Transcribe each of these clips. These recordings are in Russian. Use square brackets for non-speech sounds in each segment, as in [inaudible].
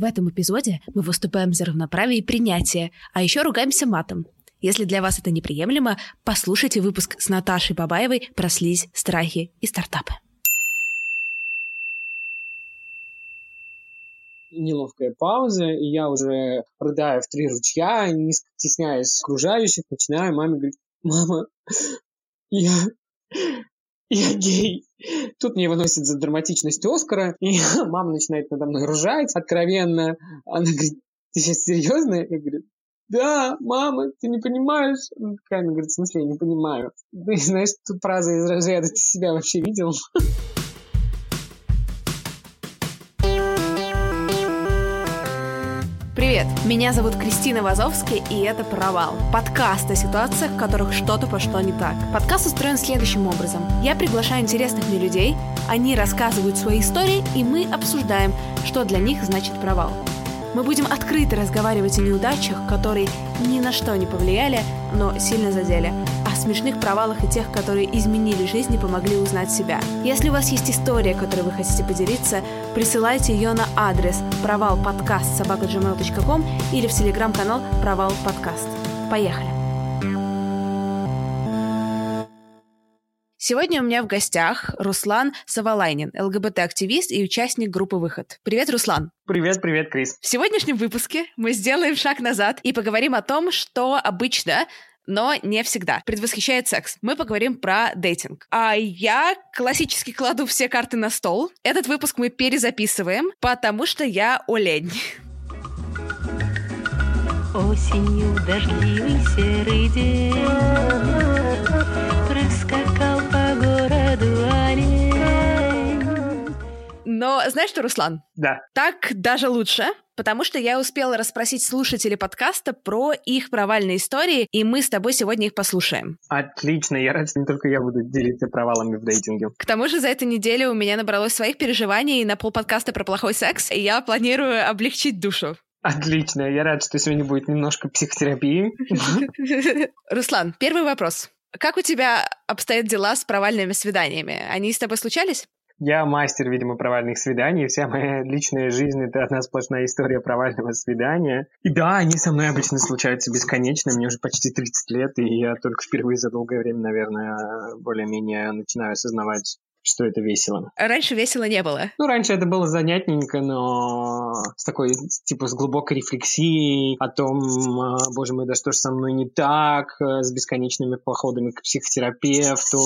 В этом эпизоде мы выступаем за равноправие и принятие, а еще ругаемся матом. Если для вас это неприемлемо, послушайте выпуск с Наташей Бабаевой про слизь, страхи и стартапы. неловкая пауза, и я уже рыдаю в три ручья, не стесняясь окружающих, начинаю маме говорить, мама, я, я гей. Тут мне выносят за драматичность Оскара, и [laughs] мама начинает надо мной ржать откровенно. Она говорит, ты сейчас серьезно? Я говорю, да, мама, ты не понимаешь? Она такая, она говорит, в смысле, я не понимаю. [laughs] Ты знаешь, тут фраза из разряда, ты себя вообще видел? [laughs] Привет, меня зовут Кристина Вазовская, и это «Провал» — подкаст о ситуациях, в которых что-то пошло не так. Подкаст устроен следующим образом. Я приглашаю интересных мне людей, они рассказывают свои истории, и мы обсуждаем, что для них значит провал. Мы будем открыто разговаривать о неудачах, которые ни на что не повлияли, но сильно задели, смешных провалах и тех, которые изменили жизнь и помогли узнать себя. Если у вас есть история, которой вы хотите поделиться, присылайте ее на адрес провалподкаст собака.gmail.com или в телеграм-канал Провал Подкаст. Поехали! Сегодня у меня в гостях Руслан Савалайнин, ЛГБТ-активист и участник группы «Выход». Привет, Руслан! Привет, привет, Крис! В сегодняшнем выпуске мы сделаем шаг назад и поговорим о том, что обычно но не всегда. Предвосхищает секс. Мы поговорим про дейтинг. А я классически кладу все карты на стол. Этот выпуск мы перезаписываем, потому что я олень. Осенью дождливый серый день Но знаешь что, Руслан? Да. Так даже лучше, потому что я успела расспросить слушателей подкаста про их провальные истории, и мы с тобой сегодня их послушаем. Отлично, я рад, что не только я буду делиться провалами в дейтинге. К тому же за эту неделю у меня набралось своих переживаний на полподкаста про плохой секс, и я планирую облегчить душу. Отлично, я рад, что сегодня будет немножко психотерапии. [laughs] Руслан, первый вопрос. Как у тебя обстоят дела с провальными свиданиями? Они с тобой случались? Я мастер, видимо, провальных свиданий. Вся моя личная жизнь — это одна сплошная история провального свидания. И да, они со мной обычно случаются бесконечно. Мне уже почти 30 лет, и я только впервые за долгое время, наверное, более-менее начинаю осознавать что это весело. Раньше весело не было. Ну, раньше это было занятненько, но с такой, типа, с глубокой рефлексией о том, а, боже мой, да что ж со мной не так, э, с бесконечными походами к психотерапевту,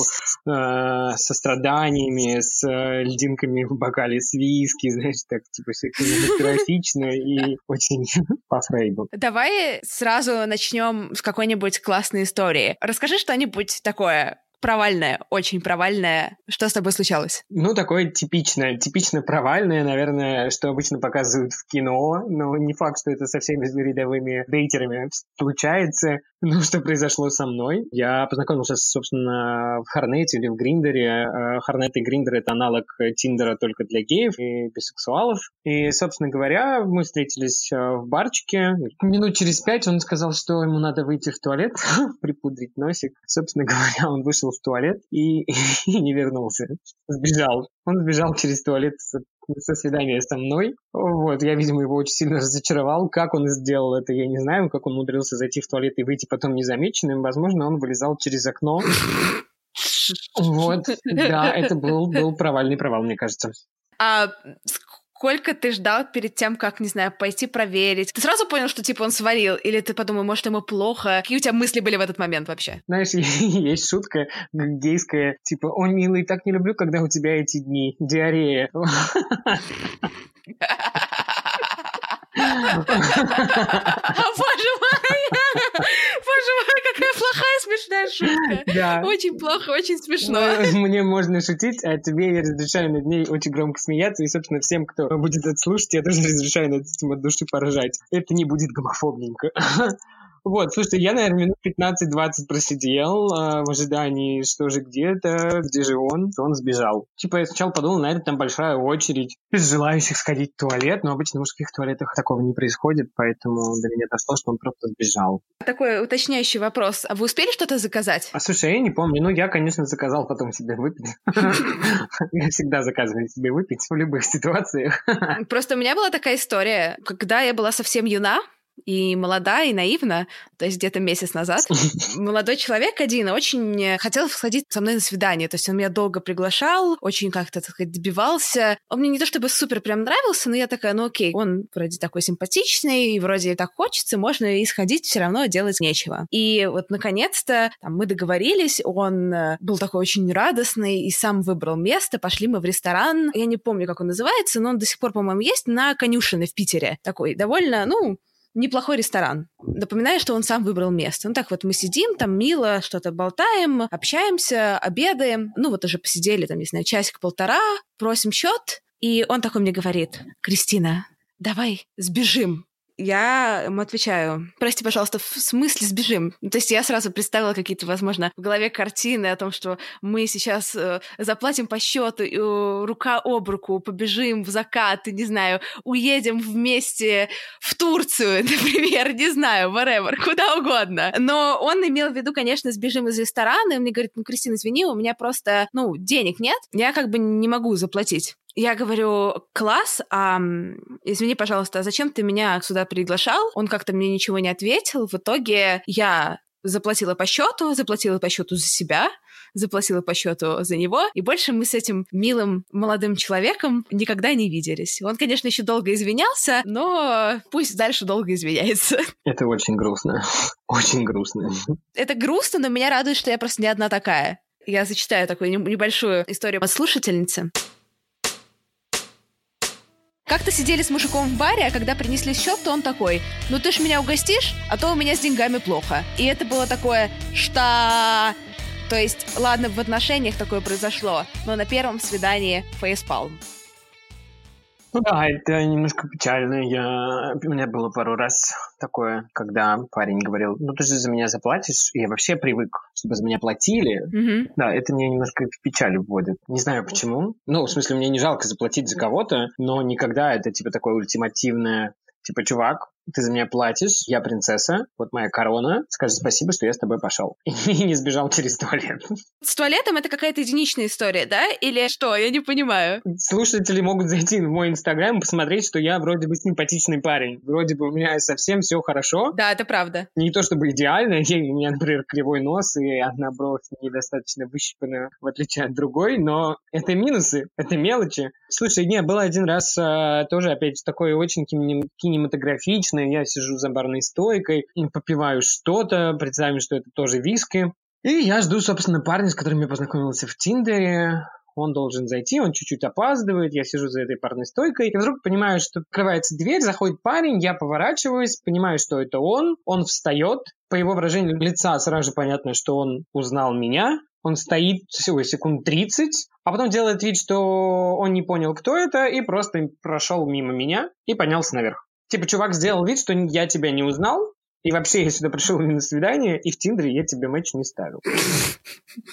э, со страданиями, с льдинками в бокале с виски, [laughs] знаешь, так, типа, все кинематографично и очень [laughs] по Фрейду. Давай сразу начнем с какой-нибудь классной истории. Расскажи что-нибудь такое провальное, очень провальное. Что с тобой случалось? Ну, такое типичное, типично провальное, наверное, что обычно показывают в кино, но не факт, что это со всеми рядовыми дейтерами случается. [laughs] Ну, что произошло со мной? Я познакомился, собственно, в Харнете или в Гриндере. Харнет и Гриндер — это аналог Тиндера только для геев и бисексуалов. И, собственно говоря, мы встретились э, в барчике. Минут через пять он сказал, что ему надо выйти в туалет, [laughs] припудрить носик. Собственно [laughs] говоря, он вышел в туалет и, [laughs] и не вернулся. Сбежал. Он сбежал через туалет со свидания со мной. Вот, я, видимо, его очень сильно разочаровал. Как он сделал это, я не знаю. Как он умудрился зайти в туалет и выйти потом незамеченным. Возможно, он вылезал через окно. [laughs] Вот, да, это был, был провальный провал, мне кажется. А Сколько ты ждал перед тем, как, не знаю, пойти проверить? Ты сразу понял, что, типа, он свалил? Или ты подумал, может, ему плохо? Какие у тебя мысли были в этот момент вообще? Знаешь, [laughs] есть шутка гейская, типа, «О, милый, так не люблю, когда у тебя эти дни, диарея». [laughs] Боже мой! Боже мой, какая плохая смешная шутка. [laughs] Да. Очень плохо, очень смешно. Ну, [laughs] Мне можно шутить, а тебе я разрешаю над ней очень громко смеяться, и, собственно, всем, кто будет это слушать, я тоже разрешаю над этим от души поражать. Это не будет гомофобненько. [laughs] Вот, слушайте, я, наверное, минут 15-20 просидел э, в ожидании, что же где-то, где же он, он сбежал. Типа я сначала подумал, наверное, там большая очередь из желающих сходить в туалет, но обычно в мужских туалетах такого не происходит, поэтому до меня дошло, что он просто сбежал. Такой уточняющий вопрос. А вы успели что-то заказать? А слушай, я не помню, ну я, конечно, заказал потом себе выпить. [laughs] Я всегда заказываю себе выпить в любых ситуациях. Просто у меня была такая история, когда я была совсем юна, и молода, и наивна, то есть где-то месяц назад, [laughs] молодой человек один очень хотел сходить со мной на свидание, то есть он меня долго приглашал, очень как-то, так сказать, добивался. Он мне не то чтобы супер прям нравился, но я такая, ну окей, он вроде такой симпатичный, и вроде так хочется, можно и сходить, все равно делать нечего. И вот наконец-то там, мы договорились, он э, был такой очень радостный и сам выбрал место, пошли мы в ресторан, я не помню, как он называется, но он до сих пор, по-моему, есть на Конюшиной в Питере. Такой довольно, ну, неплохой ресторан. Напоминаю, что он сам выбрал место. Ну так вот мы сидим, там мило что-то болтаем, общаемся, обедаем. Ну вот уже посидели, там, не знаю, часик-полтора, просим счет. И он такой мне говорит, Кристина, давай сбежим я ему отвечаю, прости, пожалуйста, в смысле сбежим? Ну, то есть я сразу представила какие-то, возможно, в голове картины о том, что мы сейчас э, заплатим по счету, э, рука об руку, побежим в закат, не знаю, уедем вместе в Турцию, [laughs] например, не знаю, whatever, [laughs] куда угодно. Но он имел в виду, конечно, сбежим из ресторана, и мне говорит, ну, Кристина, извини, у меня просто, ну, денег нет, я как бы не могу заплатить. Я говорю, класс, а, извини, пожалуйста, а зачем ты меня сюда приглашал? Он как-то мне ничего не ответил. В итоге я заплатила по счету, заплатила по счету за себя, заплатила по счету за него, и больше мы с этим милым молодым человеком никогда не виделись. Он, конечно, еще долго извинялся, но пусть дальше долго извиняется. [laughs] Это очень грустно. [laughs] Очень грустно. Это грустно, но меня радует, что я просто не одна такая. Я зачитаю такую небольшую историю от слушательницы. Как-то сидели с мужиком в баре, а когда принесли счет, то он такой, ну ты ж меня угостишь, а то у меня с деньгами плохо. И это было такое, что... То есть, ладно, в отношениях такое произошло, но на первом свидании фейспалм. Ну да, это немножко печально. Я... У меня было пару раз такое, когда парень говорил, ну ты же за меня заплатишь. Я вообще привык, чтобы за меня платили. Мгм. Да, это меня немножко в печаль вводит. Не знаю почему. Ну, в смысле, мне не жалко заплатить за кого-то, но никогда это типа такое ультимативное, типа, чувак, ты за меня платишь, я принцесса, вот моя корона, скажи спасибо, что я с тобой пошел. [laughs] И не сбежал через туалет. С туалетом это какая-то единичная история, да? Или что? Я не понимаю. Слушатели могут зайти в мой инстаграм и посмотреть, что я вроде бы симпатичный парень. Вроде бы у меня совсем все хорошо. Да, это правда. Не то чтобы идеально, у меня, например, кривой нос и одна бровь недостаточно выщипана, в отличие от другой, но это минусы, это мелочи. Слушай, не, был один раз а, тоже, опять же, такой очень кинем- кинематографичный, я сижу за барной стойкой, попиваю что-то, представим, что это тоже виски, и я жду, собственно, парня, с которым я познакомился в Тиндере. Он должен зайти, он чуть-чуть опаздывает, я сижу за этой парной стойкой, и вдруг понимаю, что открывается дверь, заходит парень, я поворачиваюсь, понимаю, что это он, он встает, по его выражению лица сразу же понятно, что он узнал меня, он стоит всего секунд 30, а потом делает вид, что он не понял, кто это, и просто прошел мимо меня и поднялся наверх. Типа, чувак сделал вид, что я тебя не узнал, и вообще я сюда пришел не на свидание, и в Тиндере я тебе матч не ставил. [laughs]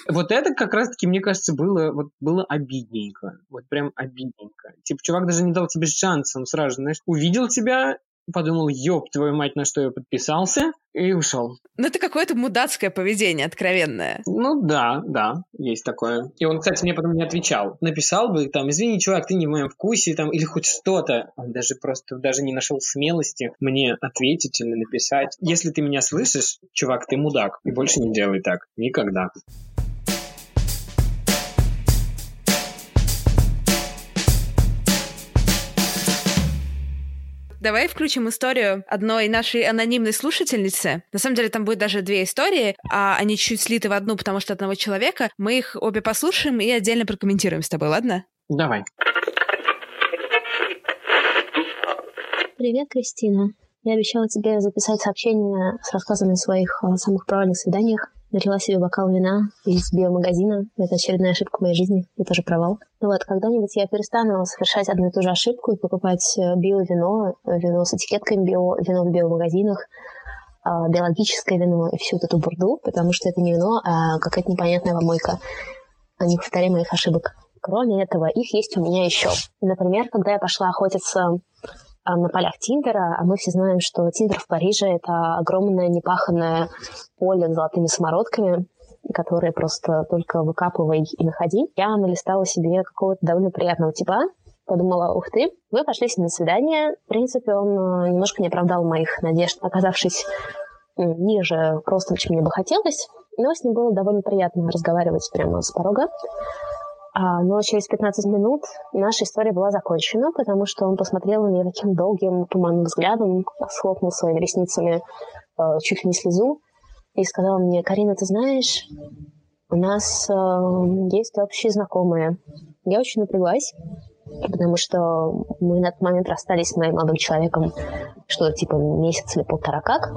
Вот это как раз-таки, мне кажется, было, вот, было обидненько. Вот прям обидненько. Типа, чувак даже не дал тебе шанса, он сразу, знаешь, увидел тебя, подумал, ёб твою мать, на что я подписался, и ушел. Ну, это какое-то мудацкое поведение, откровенное. Ну да, да, есть такое. И он, кстати, мне потом не отвечал. Написал бы там, извини, чувак, ты не в моем вкусе, там, или хоть что-то. Он даже просто даже не нашел смелости мне ответить или написать. Если ты меня слышишь, чувак, ты мудак, и больше не делай так. Никогда. Давай включим историю одной нашей анонимной слушательницы. На самом деле там будет даже две истории, а они чуть слиты в одну, потому что одного человека. Мы их обе послушаем и отдельно прокомментируем с тобой, ладно? Давай. Привет, Кристина. Я обещала тебе записать сообщение с рассказами о своих э, самых провальных свиданиях. Налила себе бокал вина из биомагазина. Это очередная ошибка в моей жизни и тоже провал. Ну вот, когда-нибудь я перестану совершать одну и ту же ошибку и покупать э, биовино, э, вино с этикетками био, вино в биомагазинах, а, биологическое вино и всю вот эту бурду, потому что это не вино, а какая-то непонятная помойка. А не повторяй моих ошибок. Кроме этого, их есть у меня еще. Например, когда я пошла охотиться а, на полях Тиндера, а мы все знаем, что Тиндер в Париже — это огромное непаханное поле с золотыми самородками, которые просто только выкапывай и находи. Я налистала себе какого-то довольно приятного типа, подумала, ух ты, мы пошли с ним на свидание. В принципе, он э, немножко не оправдал моих надежд, оказавшись ниже ростом, чем мне бы хотелось. Но с ним было довольно приятно разговаривать прямо с порога. А, но через 15 минут наша история была закончена, потому что он посмотрел на меня таким долгим, туманным взглядом, схлопнул своими ресницами э, чуть ли не слезу и сказал мне, Карина, ты знаешь, у нас э, есть общие знакомые. Я очень напряглась, потому что мы на тот момент расстались с моим молодым человеком, что-то типа месяц или полтора как.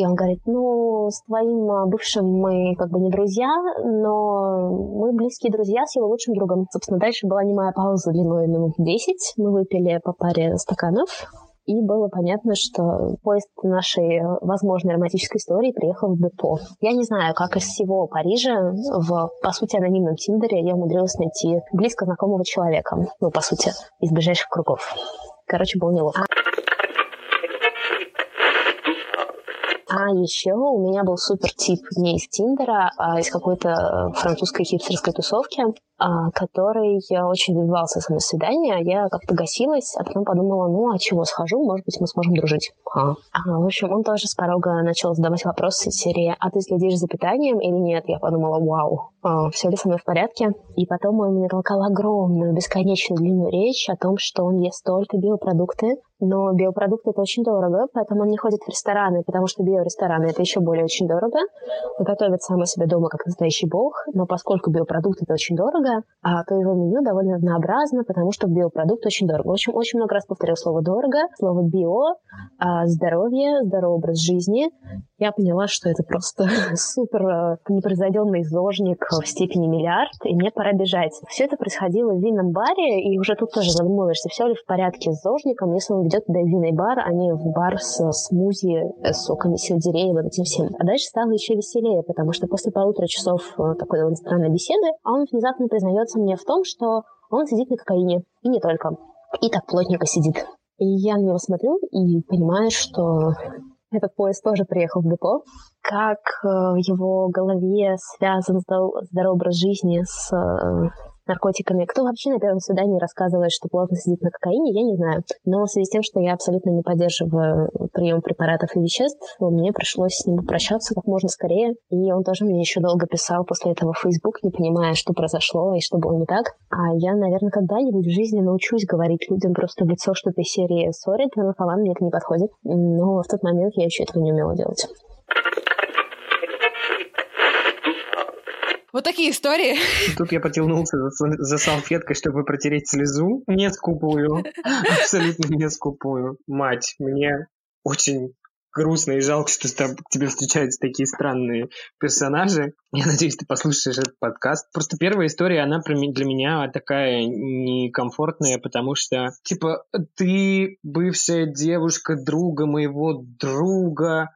И он говорит, ну, с твоим а, бывшим мы как бы не друзья, но мы близкие друзья с его лучшим другом. Собственно, дальше была немая пауза длиной минут 10. Мы выпили по паре стаканов, и было понятно, что поезд нашей возможной романтической истории приехал в депо. Я не знаю, как из всего Парижа в, по сути, анонимном Тиндере я умудрилась найти близко знакомого человека. Ну, по сути, из ближайших кругов. Короче, было неловко. А еще у меня был супер тип не из Тиндера, а из какой-то э, французской хипстерской тусовки. А, который очень добивался со мной свидания. Я как-то гасилась, а потом подумала, ну, а чего, схожу, может быть, мы сможем дружить. А. А, в общем, он тоже с порога начал задавать вопросы из серии, а ты следишь за питанием или нет? Я подумала, вау, а, все ли со мной в порядке? И потом он мне толкал огромную, бесконечно длинную речь о том, что он ест только биопродукты, но биопродукты это очень дорого, поэтому он не ходит в рестораны, потому что биорестораны это еще более очень дорого. Он готовит сам себе дома как настоящий бог, но поскольку биопродукты это очень дорого, а то его меню довольно однообразно, потому что биопродукт очень дорого. В общем, очень много раз повторил слово «дорого», слово «био», а, «здоровье», «здоровый образ жизни». Я поняла, что это просто [laughs] супер э, непроизведенный зожник в степени миллиард, и мне пора бежать. Все это происходило в винном баре, и уже тут тоже задумываешься, все ли в порядке с зожником, если он ведет туда винный бар, а не в бар с смузи, э, с соками сельдерея вот этим всем. А дальше стало еще веселее, потому что после полутора часов э, такой довольно странной беседы он внезапно признается мне в том, что он сидит на кокаине. И не только. И так плотненько сидит. И я на него смотрю и понимаю, что этот поезд тоже приехал в депо. Как э, в его голове связан здоровый образ жизни с наркотиками. Кто вообще на первом свидании рассказывает, что плотно сидит на кокаине, я не знаю. Но в связи с тем, что я абсолютно не поддерживаю прием препаратов и веществ, мне пришлось с ним попрощаться как можно скорее. И он тоже мне еще долго писал после этого в Facebook, не понимая, что произошло и что было не так. А я, наверное, когда-нибудь в жизни научусь говорить людям просто в лицо что-то из серии «Сори, ты на мне это не подходит». Но в тот момент я еще этого не умела делать. Вот такие истории. Тут я потянулся за, за салфеткой, чтобы протереть слезу. Не скупую. [laughs] Абсолютно не скупую. Мать, мне очень грустно и жалко, что там, к тебе встречаются такие странные персонажи. Я надеюсь, ты послушаешь этот подкаст. Просто первая история, она для меня такая некомфортная, потому что, типа, ты бывшая девушка друга моего друга,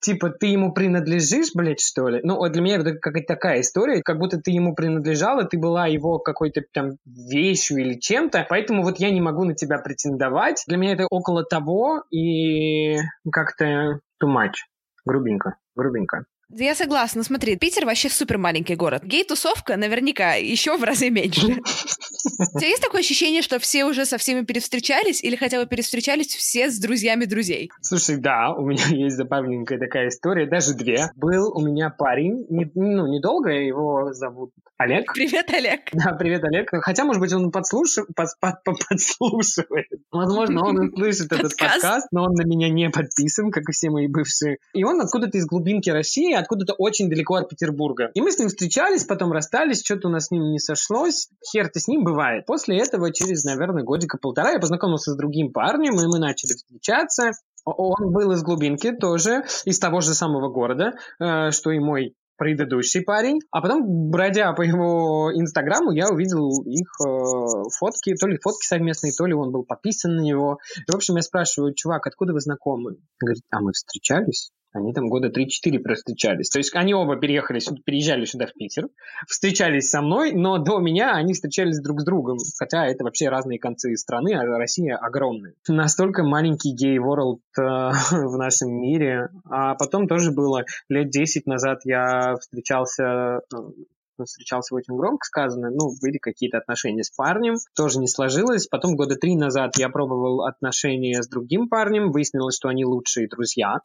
типа, ты ему принадлежишь, блядь, что ли? Ну, для меня это какая-то такая история, как будто ты ему принадлежала, ты была его какой-то там вещью или чем-то, поэтому вот я не могу на тебя претендовать. Для меня это около того и как-то too much. Грубенько, грубенько. Я согласна. Смотри, Питер вообще супер маленький город. Гей-тусовка наверняка еще в разы меньше. [laughs] У тебя есть такое ощущение, что все уже со всеми перевстречались или хотя бы перевстречались все с друзьями друзей? Слушай, да, у меня [laughs] есть забавненькая такая история, даже две. Был у меня парень, не, ну, недолго, его зовут Олег. [laughs] Привет, Олег. Да, привет, Олег. Хотя, может быть, он подслушив... под, под, под, подслушивает. Возможно, он услышит [laughs] этот Подкаст. но он на меня не подписан, как и все мои бывшие. И он откуда-то из глубинки России, откуда-то очень далеко от Петербурга. И мы с ним встречались, потом расстались, что-то у нас с ним не сошлось. Хер-то с ним бывает. После этого, через, наверное, годика полтора, я познакомился с другим парнем, и мы начали встречаться. Он был из глубинки тоже, из того же самого города, э, что и мой предыдущий парень. А потом, бродя по его инстаграму, я увидел их э, фотки, то ли фотки совместные, то ли он был подписан на него. И, в общем, я спрашиваю, чувак, откуда вы знакомы? Он говорит, а мы встречались? Они там года 3-4 встречались. То есть они оба переехали, сюда, переезжали сюда в Питер, встречались со мной, но до меня они встречались друг с другом. Хотя это вообще разные концы страны, а Россия огромная. Настолько маленький гей-ворлд э, [laughs] в нашем мире. А потом тоже было лет 10 назад я встречался э, встречался очень громко сказано, ну, были какие-то отношения с парнем, тоже не сложилось. Потом года три назад я пробовал отношения с другим парнем, выяснилось, что они лучшие друзья.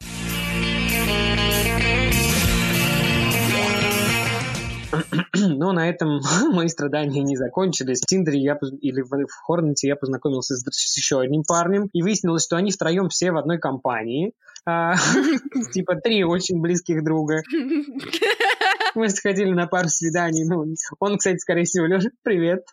[clears throat] Но на этом [laughs] мои страдания не закончились. В Тиндере я, или в, Хорнете я познакомился с, с еще одним парнем, и выяснилось, что они втроем все в одной компании. А, [laughs] Типа три очень близких друга. [laughs] Мы сходили на пару свиданий. Ну, он, кстати, скорее всего, Леша, привет.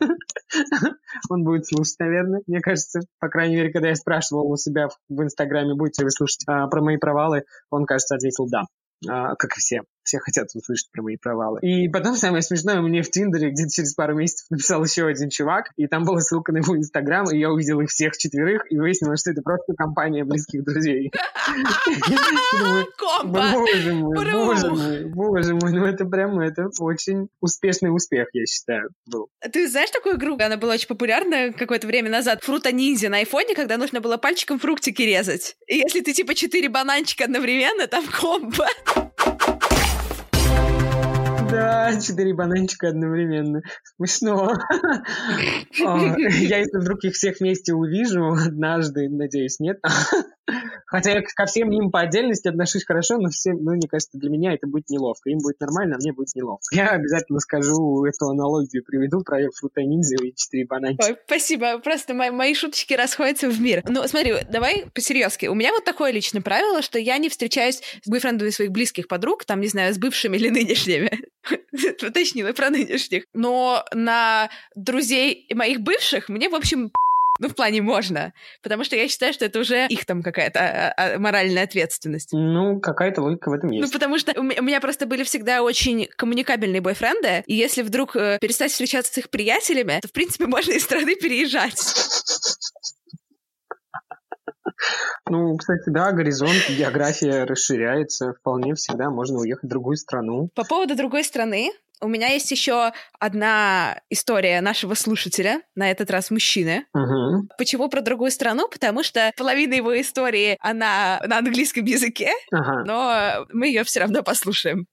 Он будет слушать, наверное, мне кажется. По крайней мере, когда я спрашивал у себя в, Инстаграме, будете ли вы слушать а, про мои провалы, он, кажется, ответил да. А, как и все. Все хотят услышать про мои провалы. И потом самое смешное, мне в Тиндере где-то через пару месяцев написал еще один чувак, и там была ссылка на его Инстаграм, и я увидел их всех четверых, и выяснилось, что это просто компания близких друзей. Боже мой, боже мой, боже мой, ну это прям, это очень успешный успех, я считаю, был. Ты знаешь такую игру? Она была очень популярна какое-то время назад. Фрута ниндзя на айфоне, когда нужно было пальчиком фруктики резать. И если ты типа четыре бананчика одновременно, там комбо. Да, четыре бананчика одновременно. Смешно. [laughs] А, Я, если вдруг их всех вместе увижу однажды, надеюсь, нет. Хотя я ко всем им по отдельности отношусь хорошо, но все, ну, мне кажется, для меня это будет неловко. Им будет нормально, а мне будет неловко. Я обязательно скажу эту аналогию, приведу про фрута ниндзя и четыре бананчика. Ой, спасибо. Просто мои, мои шуточки расходятся в мир. Ну, смотри, давай по-серьезки. У меня вот такое личное правило, что я не встречаюсь с бойфрендами своих близких подруг, там, не знаю, с бывшими или нынешними. [laughs] Уточнила про нынешних. Но на друзей моих бывших мне, в общем, ну, в плане можно. Потому что я считаю, что это уже их там какая-то а, а, моральная ответственность. Ну, какая-то логика в этом Ну, есть. потому что у меня просто были всегда очень коммуникабельные бойфренды, и если вдруг э, перестать встречаться с их приятелями, то, в принципе, [laughs] можно из страны переезжать. Ну, кстати, да, горизонт, география расширяется. Вполне всегда можно уехать в другую страну. По поводу другой страны, у меня есть еще одна история нашего слушателя, на этот раз мужчины. Мгм. Почему про другую страну? Потому что половина его истории, она на английском языке, Ага. но мы ее все равно послушаем.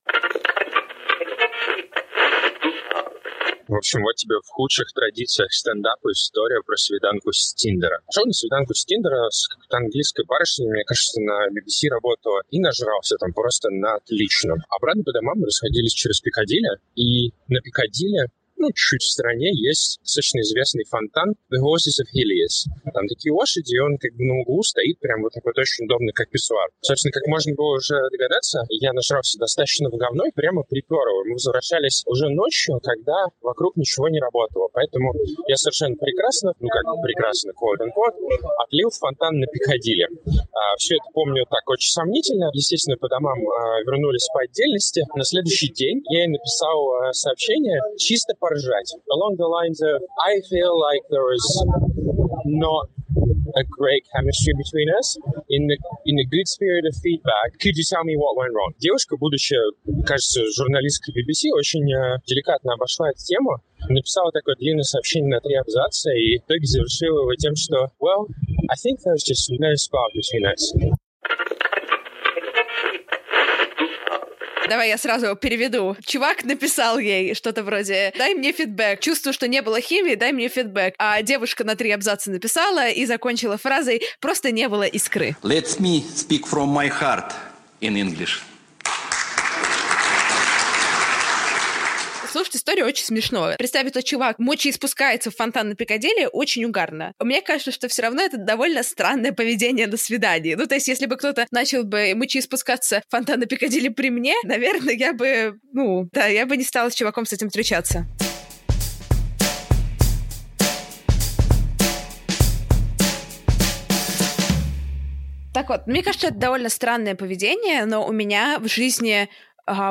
В общем, вот тебе в худших традициях стендапа история про свиданку с Тиндера. Шел на свиданку с Тиндера с какой-то английской барышней, мне кажется, на BBC работала, и нажрался там просто на отлично. Обратно по домам мы расходились через Пикадилли, и на Пикадилли ну, чуть в стороне есть достаточно известный фонтан The Horses of Helios. Там такие лошади, и он как бы на углу стоит прям вот такой очень удобный, как писсуар. Собственно, как можно было уже догадаться, я нажрался достаточно в говно и прямо припер его. Мы возвращались уже ночью, когда вокруг ничего не работало. Поэтому я совершенно прекрасно, ну как прекрасно, quote unquote, отлил фонтан на Пикадилли. А, все это помню так очень сомнительно. Естественно, по домам а, вернулись по отдельности. На следующий день я ей написал а, сообщение чисто поржать. Along the lines of I feel like there is not a great chemistry between us. In the in the good spirit of feedback, could you tell me what went wrong? Девушка, будучи, кажется, журналисткой BBC, очень э, деликатно обошла эту тему, написала такое длинное сообщение на три абзаца и в итоге завершила его тем, что Well, I think there's just no spark between us. Давай я сразу переведу. Чувак написал ей что-то вроде «Дай мне фидбэк. Чувствую, что не было химии, дай мне фидбэк». А девушка на три абзаца написала и закончила фразой «Просто не было искры». Let me speak from my heart in English. Слушать историю очень смешно. Представить, что чувак мочи спускается в фонтан на Пикадилли, очень угарно. Мне кажется, что все равно это довольно странное поведение на свидании. Ну, то есть, если бы кто-то начал бы мочи спускаться в фонтан на Пикадилли при мне, [laughs] наверное, я бы, ну, да, я бы не стала с чуваком с этим встречаться. Так вот, мне кажется, это довольно странное поведение, но у меня в жизни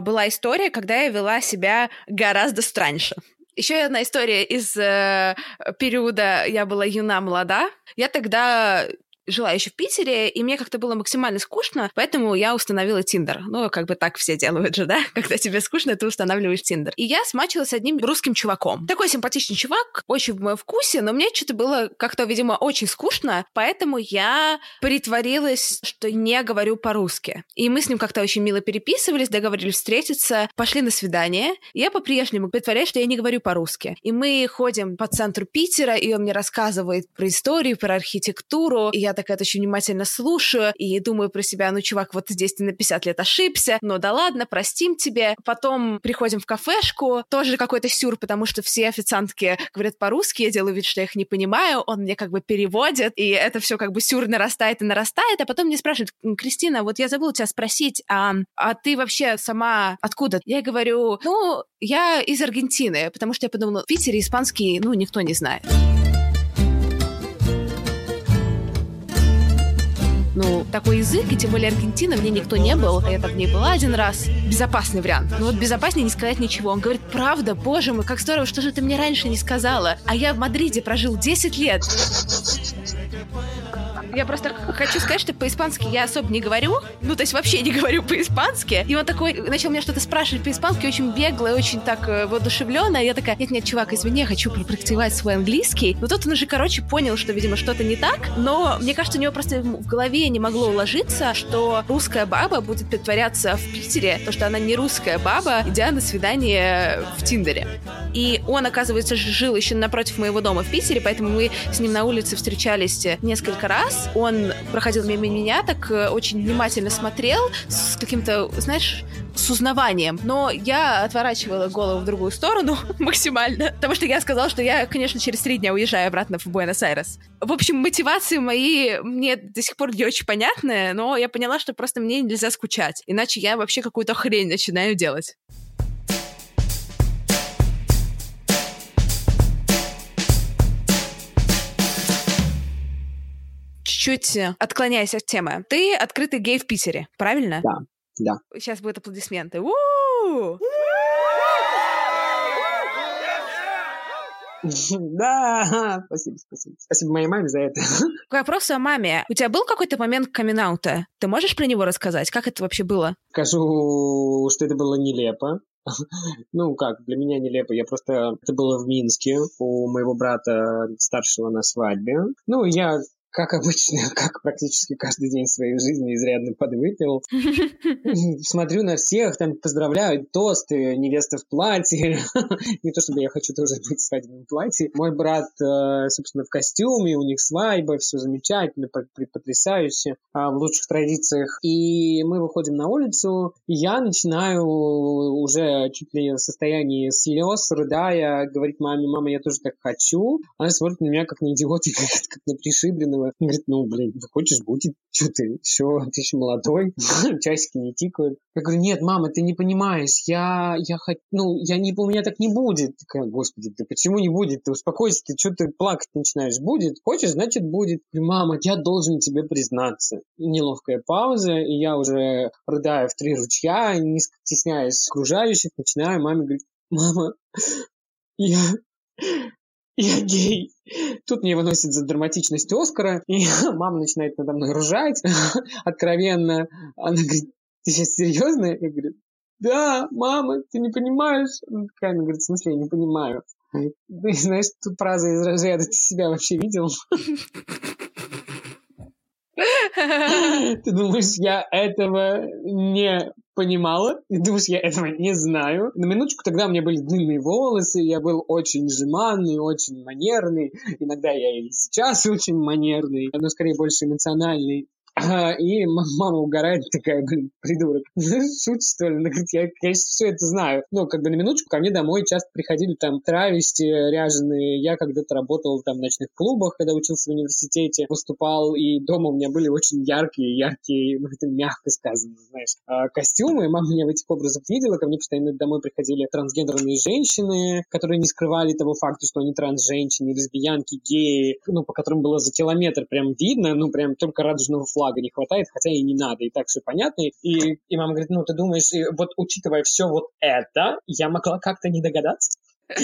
была история, когда я вела себя гораздо страньше. Еще одна история из э, периода «Я была юна, молода». Я тогда жила еще в Питере, и мне как-то было максимально скучно, поэтому я установила Тиндер. Ну, как бы так все делают же, да? [laughs] Когда тебе скучно, ты устанавливаешь Тиндер. И я смачилась с одним русским чуваком. Такой симпатичный чувак, очень в моем вкусе, но мне что-то было как-то, видимо, очень скучно, поэтому я притворилась, что не говорю по-русски. И мы с ним как-то очень мило переписывались, договорились встретиться, пошли на свидание. Я по-прежнему притворяюсь, что я не говорю по-русски. И мы ходим по центру Питера, и он мне рассказывает про историю, про архитектуру, и я такая очень внимательно слушаю и думаю про себя, ну, чувак, вот здесь ты на 50 лет ошибся, но да ладно, простим тебе. Потом приходим в кафешку, тоже какой-то сюр, потому что все официантки говорят по-русски, я делаю вид, что я их не понимаю, он мне как бы переводит, и это все как бы сюр нарастает и нарастает, а потом мне спрашивают, Кристина, вот я забыла тебя спросить, а, а ты вообще сама откуда? Я говорю, ну, я из Аргентины, потому что я подумала, в Питере испанский, ну, никто не знает. Ну, такой язык, и тем более Аргентина, мне никто не был, я там в ней была один раз. Безопасный вариант. Ну вот безопаснее не сказать ничего. Он говорит, правда, боже мой, как здорово, что же ты мне раньше не сказала? А я в Мадриде прожил 10 лет. Я просто хочу сказать, что по-испански я особо не говорю. Ну, то есть вообще не говорю по-испански. И он такой начал меня что-то спрашивать по-испански, очень бегло очень так э, воодушевленно. Я такая, нет-нет, чувак, извини, я хочу пропрактиковать свой английский. Но тут он уже, короче, понял, что, видимо, что-то не так. Но мне кажется, у него просто в голове не могло уложиться, что русская баба будет притворяться в Питере, то, что она не русская баба, идя на свидание в Тиндере. И он, оказывается, жил еще напротив моего дома в Питере, поэтому мы с ним на улице встречались несколько раз он проходил мимо меня, так э, очень внимательно смотрел, с каким-то, знаешь, с узнаванием. Но я отворачивала голову в другую сторону [laughs] максимально, потому что я сказала, что я, конечно, через три дня уезжаю обратно в Буэнос-Айрес. В общем, мотивации мои мне до сих пор не очень понятны, но я поняла, что просто мне нельзя скучать, иначе я вообще какую-то хрень начинаю делать. чуть отклоняясь от темы. Ты открытый гей в Питере, правильно? Да, да. Сейчас будут аплодисменты. У-у-у! [laughs] Да, спасибо, спасибо. Спасибо моей маме за это. [laughs] К вопросу о маме. У тебя был какой-то момент камин -аута? Ты можешь про него рассказать? Как это вообще было? Скажу, что это было нелепо. [laughs] Ну, как, для меня нелепо. Я просто... Это было в Минске у моего брата старшего на свадьбе. Ну, я как обычно, [laughs] как практически каждый день своей жизни изрядно подвыпил. [laughs] Смотрю на всех, там поздравляют тосты, невеста в платье. [laughs] Не то чтобы я хочу тоже быть в свадебном платье. Мой брат, э, собственно, в костюме, у них свадьба, все замечательно, потрясающе, а, в лучших традициях. И мы выходим на улицу, и я начинаю уже чуть ли в состоянии слез, рыдая, говорить маме, мама, я тоже так хочу. Она смотрит на меня как на идиота, как на пришибленного он говорит, ну, блин, хочешь, будет, [laughs] что ты, все, ты еще молодой, [laughs] часики не тикают. Я говорю, нет, мама, ты не понимаешь, я, я хочу, ну, я не, у меня так не будет. Такая, господи, ты почему не будет? Ты успокойся, ты что ты плакать начинаешь? Будет? Хочешь, значит, будет. Говорю, мама, я должен тебе признаться. Неловкая пауза, и я уже рыдаю в три ручья, не стесняясь окружающих, начинаю маме говорить, мама, [laughs] я, [laughs] я гей. Тут мне выносят за драматичность Оскара, и [laughs] мама начинает надо мной ржать [laughs] откровенно. Она говорит, ты сейчас серьезно? Я говорю, да, мама, ты не понимаешь? Она такая, она говорит, в смысле, я не понимаю. Ты знаешь, тут фраза из разряда, ты себя вообще видел? [laughs] Ты думаешь, я этого не понимала. И думаешь, я этого не знаю. На минуточку тогда у меня были длинные волосы, я был очень жеманный, очень манерный. Иногда я и сейчас очень манерный, но скорее больше эмоциональный. [clears throat] И мама угорает, такая, блин, придурок. [laughs] Шутишь, что ли? Она говорит, я, конечно, все это знаю. Ну, как бы на минуточку ко мне домой часто приходили там травести ряженые. Я когда-то работал там в ночных клубах, когда учился в университете, выступал, и дома у меня были очень яркие, яркие, ну, это мягко сказано, знаешь, а, костюмы. Мама меня в этих образах видела, ко мне постоянно домой приходили трансгендерные женщины, которые не скрывали того факта, что они трансженщины, лесбиянки, геи, ну, по которым было за километр прям видно, ну, прям только радужного флага флага не хватает, хотя и не надо, и так все понятно. И, и мама говорит, ну, ты думаешь, вот учитывая все вот это, я могла как-то не догадаться? [laughs]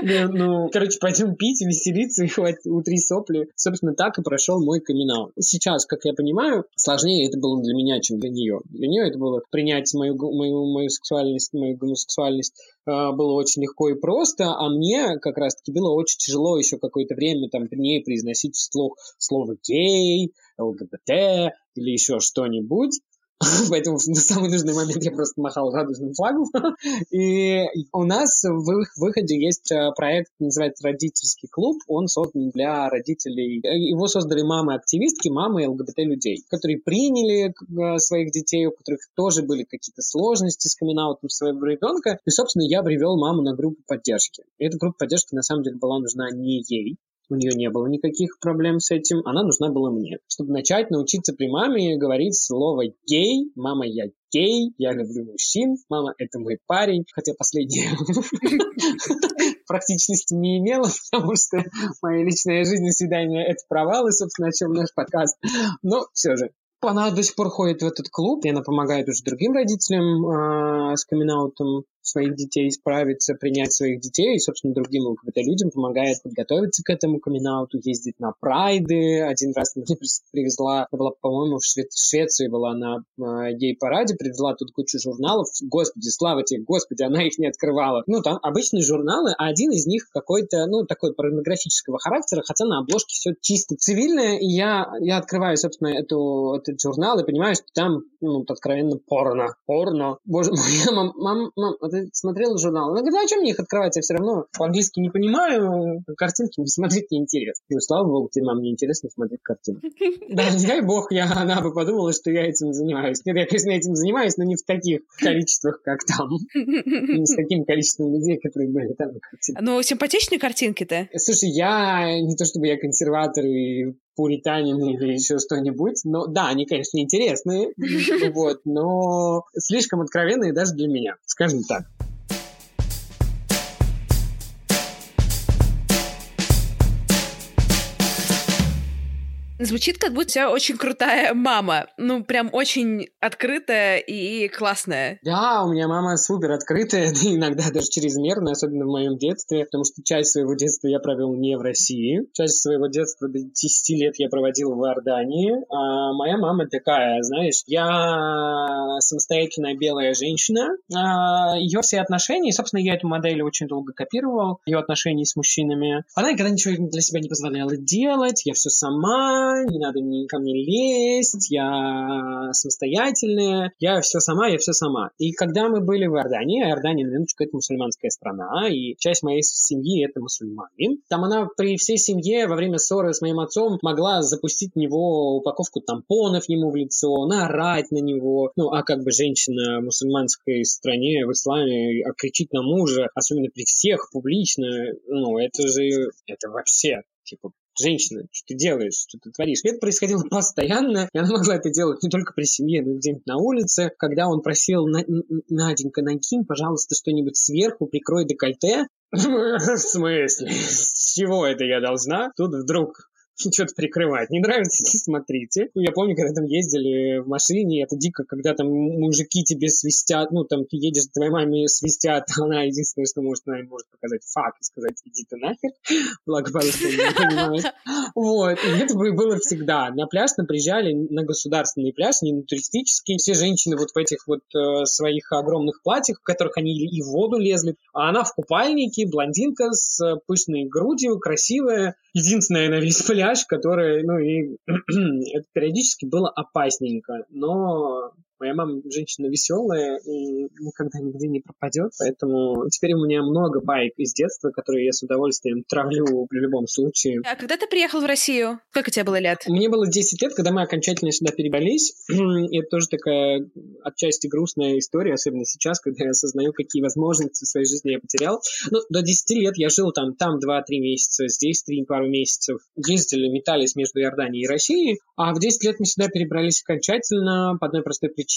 Ну, ну, короче, пойдем пить, веселиться и хватит утри сопли. Собственно, так и прошел мой камин Сейчас, как я понимаю, сложнее это было для меня, чем для нее. Для нее это было принять мою, мою, мою сексуальность, мою гомосексуальность э, было очень легко и просто, а мне как раз-таки было очень тяжело еще какое-то время там при ней произносить вслух слово гей, ЛГБТ или еще что-нибудь. [laughs] Поэтому на самый нужный момент я просто махал радужным флагом. [laughs] И у нас в выходе есть э, проект, называется «Родительский клуб». Он создан для родителей. Его создали мамы-активистки, мамы ЛГБТ-людей, которые приняли э, своих детей, у которых тоже были какие-то сложности с камин своего ребенка. И, собственно, я привел маму на группу поддержки. И эта группа поддержки, на самом деле, была нужна не ей, у нее не было никаких проблем с этим, она нужна была мне. Чтобы начать научиться при маме говорить слово «гей», «мама, я гей», «я люблю мужчин», «мама, это мой парень», хотя последнее [laughs] практичности не имела, потому что моя личная жизнь и свидание — это провал, и, собственно, о чем наш подкаст. Но все же, она до сих пор ходит в этот клуб, и она помогает уже другим родителям э, с камин своих детей справиться, принять своих детей, и, собственно, другим ЛГБТ-людям помогает подготовиться к этому камин ездить на прайды. Один раз мне [laughs] привезла, это была, по-моему, в Шве- Швеции была на э, гей-параде, привезла тут кучу журналов. Господи, слава тебе, господи, она их не открывала. Ну, там обычные журналы, а один из них какой-то, ну, такой порнографического характера, хотя на обложке все чисто цивильное, и я, я открываю, собственно, эту, этот журнал и понимаю, что там, ну, откровенно порно. Порно. Боже мой, мам, мам, мам, ты смотрел журнал? Она говорит, а чем мне их открывать? Я все равно по-английски не понимаю, картинки смотреть неинтересно. Ну, слава богу, тебе, мам, неинтересно смотреть картинки. Да, не дай бог, я, она бы подумала, что я этим занимаюсь. Нет, я, конечно, этим занимаюсь, но не в таких количествах, как там. Не с таким количеством людей, которые были там на Ну, симпатичные картинки-то? Слушай, я не то чтобы я консерватор и пуританин или еще что-нибудь. Но да, они, конечно, интересные, [laughs] вот, но слишком откровенные даже для меня, скажем так. Звучит, как будто у тебя очень крутая мама. Ну, прям очень открытая и классная. Да, у меня мама супер открытая, [laughs] иногда даже чрезмерная, особенно в моем детстве, потому что часть своего детства я провел не в России. Часть своего детства до 10 лет я проводил в Иордании. А моя мама такая, знаешь, я самостоятельная белая женщина. А ее все отношения, и, собственно, я эту модель очень долго копировал, ее отношения с мужчинами. Она никогда ничего для себя не позволяла делать, я все сама, не надо ни ко мне лезть, я самостоятельная, я все сама, я все сама. И когда мы были в Иордании, а Иордания, на это мусульманская страна, и часть моей семьи это мусульмане, там она при всей семье во время ссоры с моим отцом могла запустить в него упаковку тампонов ему в лицо, наорать на него. Ну, а как бы женщина в мусульманской стране, в исламе, а кричить на мужа, особенно при всех публично, ну, это же, это вообще, типа, женщина, что ты делаешь, что ты творишь. И это происходило [laughs] постоянно, и она могла это делать не только при семье, но и где-нибудь на улице, когда он просил Наденька, накинь, пожалуйста, что-нибудь сверху, прикрой декольте. [laughs] В смысле? С чего это я должна? Тут вдруг что-то прикрывать. Не нравится, не смотрите. Я помню, когда там ездили в машине, это дико, когда там мужики тебе свистят, ну, там ты едешь, твоей маме свистят, [laughs] она единственное, что может, она может показать факт и сказать, иди ты нахер. Благо, по-русски не понимает. Вот. И это было всегда. На пляж нам приезжали, на государственный пляж, не на туристический. Все женщины вот в этих вот э, своих огромных платьях, в которых они и в воду лезли. А она в купальнике, блондинка с пышной грудью, красивая. Единственная на весь пляж пляж, который, ну и [clears throat] это периодически было опасненько, но Моя мама женщина веселая и никогда нигде не пропадет, поэтому теперь у меня много байк из детства, которые я с удовольствием травлю при любом случае. А когда ты приехал в Россию? Сколько тебе было лет? Мне было 10 лет, когда мы окончательно сюда перебрались. И это тоже такая отчасти грустная история, особенно сейчас, когда я осознаю, какие возможности в своей жизни я потерял. Ну, до 10 лет я жил там, там 2-3 месяца, здесь 3 пару месяцев. Ездили, метались между Иорданией и Россией. А в 10 лет мы сюда перебрались окончательно по одной простой причине.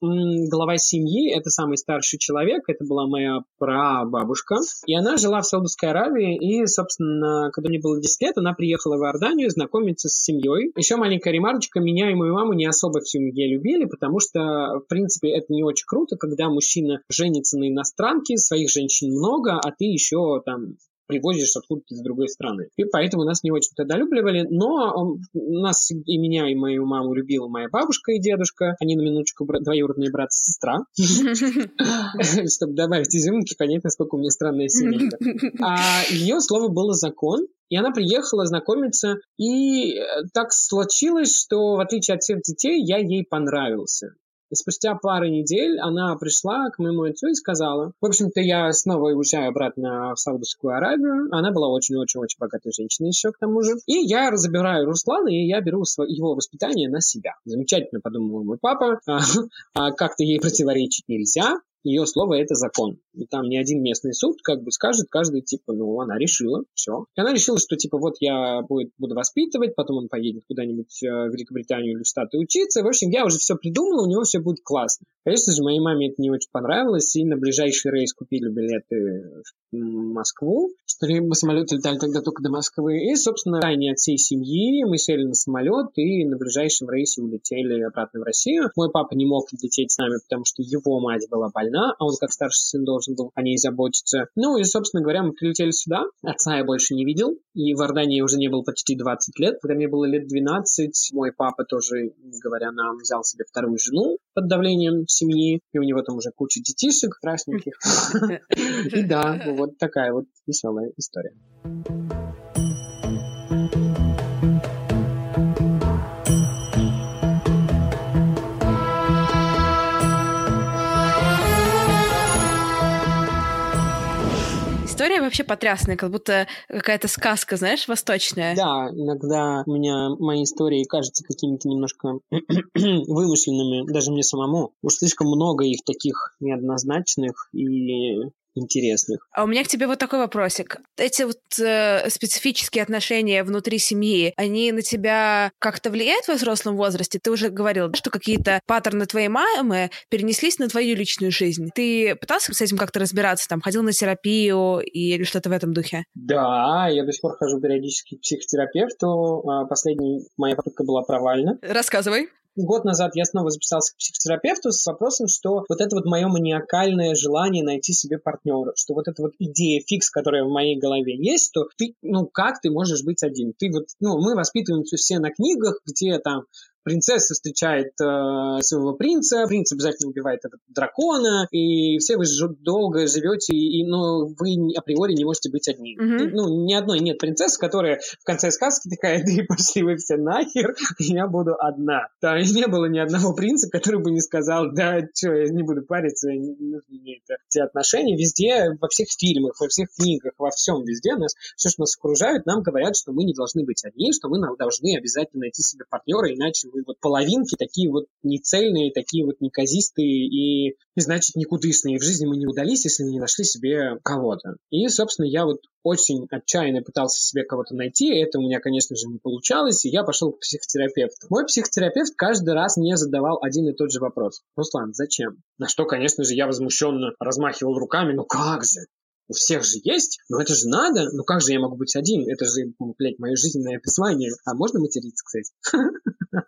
Глава семьи — это самый старший человек, это была моя прабабушка. И она жила в Саудовской Аравии, и, собственно, когда мне было 10 лет, она приехала в Иорданию знакомиться с семьей. Еще маленькая ремарочка, меня и мою маму не особо в семье любили, потому что, в принципе, это не очень круто, когда мужчина женится на иностранке, своих женщин много, а ты еще там привозишь откуда-то из другой страны. И поэтому нас не очень недолюбливали, но нас и меня, и мою маму любила моя бабушка и дедушка. Они на минуточку двоюродные брат и сестра. [laughs] Чтобы добавить изюминки, понять, насколько у меня странная семейка. А ее слово было закон, и она приехала знакомиться, и э, так случилось, что в отличие от всех детей, я ей понравился. И спустя пару недель она пришла к моему отцу и сказала, в общем-то, я снова уезжаю обратно в Саудовскую Аравию. Она была очень-очень-очень богатой женщиной еще к тому же. И я забираю Руслана, и я беру его воспитание на себя. Замечательно, подумал мой папа. А, [laughs] а как-то ей противоречить нельзя ее слово это закон. И там ни один местный суд как бы скажет каждый, типа, ну, она решила, все. И она решила, что, типа, вот я будет, буду воспитывать, потом он поедет куда-нибудь э, в Великобританию или в Штаты учиться. В общем, я уже все придумала, у него все будет классно. Конечно же, моей маме это не очень понравилось, и на ближайший рейс купили билеты в Москву. Мы самолеты летали тогда только до Москвы. И, собственно, ранее от всей семьи мы сели на самолет и на ближайшем рейсе улетели обратно в Россию. Мой папа не мог лететь с нами, потому что его мать была больна а он как старший сын должен был о ней заботиться. Ну и, собственно говоря, мы прилетели сюда. Отца я больше не видел, и в Иордании уже не был почти 20 лет. Когда мне было лет 12, мой папа тоже, говоря нам, взял себе вторую жену под давлением семьи, и у него там уже куча детишек красненьких. [laughs] И да, вот такая вот веселая история. история вообще потрясная, как будто какая-то сказка, знаешь, восточная. Да, иногда у меня мои истории кажутся какими-то немножко [clears throat] вымышленными, даже мне самому. Уж слишком много их таких неоднозначных и интересных. А у меня к тебе вот такой вопросик. Эти вот э, специфические отношения внутри семьи, они на тебя как-то влияют в взрослом возрасте? Ты уже говорил, что какие-то паттерны твоей мамы перенеслись на твою личную жизнь. Ты пытался с этим как-то разбираться? Там, ходил на терапию или что-то в этом духе? Да, я до сих пор хожу периодически к психотерапевту. А, последняя моя попытка была провальна. Рассказывай год назад я снова записался к психотерапевту с вопросом, что вот это вот мое маниакальное желание найти себе партнера, что вот эта вот идея фикс, которая в моей голове есть, то ты, ну как ты можешь быть один? Ты вот, ну мы воспитываемся все на книгах, где там принцесса встречает э, своего принца, принц обязательно убивает этого дракона, и все вы долго живете, и, но вы априори не можете быть одни. Mm-hmm. Ну, ни одной нет принцессы, которая в конце сказки такая, да и пошли вы все нахер, [laughs] я буду одна. Там не было ни одного принца, который бы не сказал, да, что, я не буду париться, нужны мне это. Эти отношения везде, во всех фильмах, во всех книгах, во всем везде нас, все, что нас окружает, нам говорят, что мы не должны быть одни, что мы должны обязательно найти себе партнера, иначе мы вот половинки такие вот нецельные, такие вот неказистые и, и значит, никудышные. В жизни мы не удались, если не нашли себе кого-то. И, собственно, я вот очень отчаянно пытался себе кого-то найти, это у меня, конечно же, не получалось, и я пошел к психотерапевту. Мой психотерапевт каждый раз мне задавал один и тот же вопрос. Руслан, зачем? На что, конечно же, я возмущенно размахивал руками, ну как же? У всех же есть, но это же надо. Ну как же я могу быть один? Это же, блядь, мое жизненное призвание. А можно материться, кстати? [laughs]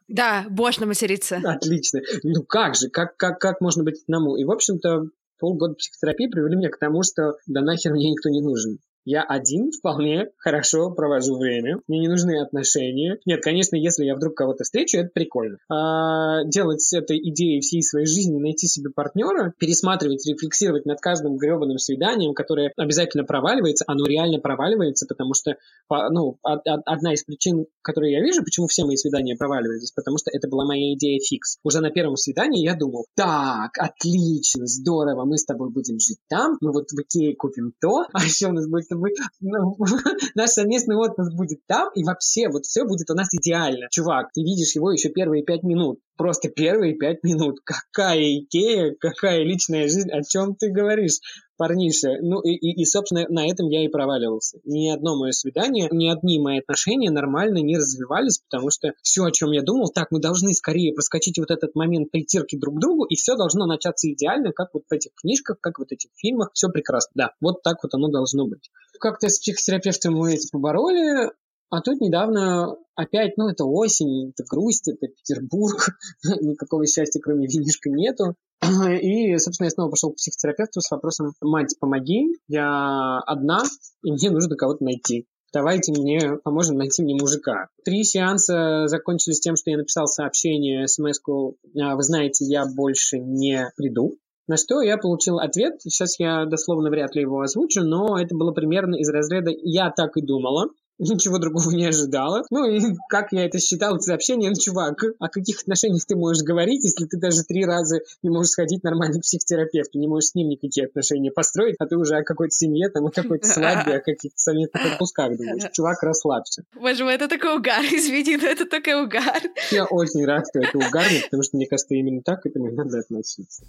Да, можно материться. Отлично. Ну как же? Как, как, как можно быть одному? И, в общем-то, полгода психотерапии привели меня к тому, что да нахер мне никто не нужен. Я один вполне хорошо провожу время. Мне не нужны отношения. Нет, конечно, если я вдруг кого-то встречу, это прикольно. А делать с этой идеей всей своей жизни, найти себе партнера, пересматривать, рефлексировать над каждым гребаным свиданием, которое обязательно проваливается, оно реально проваливается, потому что ну, одна из причин, которые я вижу, почему все мои свидания проваливались, потому что это была моя идея фикс. Уже на первом свидании я думал, так, отлично, здорово, мы с тобой будем жить там, мы вот в Икее купим то, [laughs] а еще у нас будет мы, ну, [laughs] наш совместный отпуск будет там, и вообще вот все будет у нас идеально. Чувак, ты видишь его еще первые пять минут. Просто первые пять минут. Какая Икея, какая личная жизнь, о чем ты говоришь? Парниша. Ну и, и, и, собственно, на этом я и проваливался. Ни одно мое свидание, ни одни мои отношения нормально не развивались, потому что все, о чем я думал, так, мы должны скорее проскочить вот этот момент притирки друг к другу, и все должно начаться идеально, как вот в этих книжках, как вот в этих фильмах. Все прекрасно. Да, вот так вот оно должно быть. Как-то с психотерапевтом мы эти побороли, а тут недавно опять, ну, это осень, это грусть, это Петербург, [laughs] никакого счастья, кроме винишка, нету. [clears throat] И, собственно, я снова пошел к психотерапевту с вопросом «Мать, помоги, я одна, и мне нужно кого-то найти. Давайте мне поможем найти мне мужика». Три сеанса закончились тем, что я написал сообщение, смс-ку «А, «Вы знаете, я больше не приду». На что я получил ответ, сейчас я дословно вряд ли его озвучу, но это было примерно из разряда «я так и думала», [laughs] ничего другого не ожидала. Ну и как я это считал, это сообщение, ну, чувак, о каких отношениях ты можешь говорить, если ты даже три раза не можешь сходить нормально к психотерапевту, не можешь с ним никакие отношения построить, а ты уже о какой-то семье, там, о какой-то свадьбе, о каких-то совместных [laughs] отпусках думаешь. Чувак, расслабься. Боже мой, это такой угар, [laughs] извини, но это такой угар. Я очень рад, что это угарно, потому что, мне кажется, именно так к этому надо относиться.